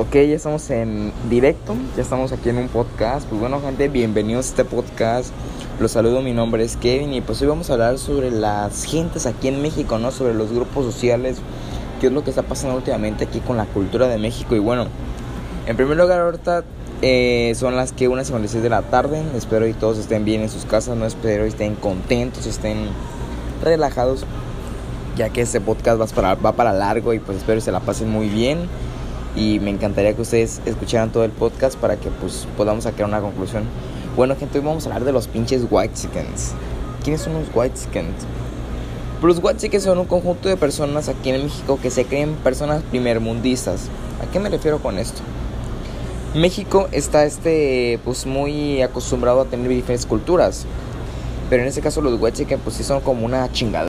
Ok, ya estamos en directo, ya estamos aquí en un podcast. Pues bueno, gente, bienvenidos a este podcast. Los saludo, mi nombre es Kevin y pues hoy vamos a hablar sobre las gentes aquí en México, ¿no? Sobre los grupos sociales, qué es lo que está pasando últimamente aquí con la cultura de México. Y bueno, en primer lugar, ahorita eh, son las que unas y de la tarde. Espero que todos estén bien en sus casas, no espero que estén contentos, estén relajados, ya que este podcast va para, va para largo y pues espero que se la pasen muy bien y me encantaría que ustedes escucharan todo el podcast para que pues podamos sacar una conclusión. Bueno gente, hoy vamos a hablar de los pinches white chickens. ¿Quiénes son los white chickens? Pues los white chickens son un conjunto de personas aquí en México que se creen personas primermundistas. ¿A qué me refiero con esto? México está este pues muy acostumbrado a tener diferentes culturas. Pero en este caso los white chickens pues sí son como una chingadera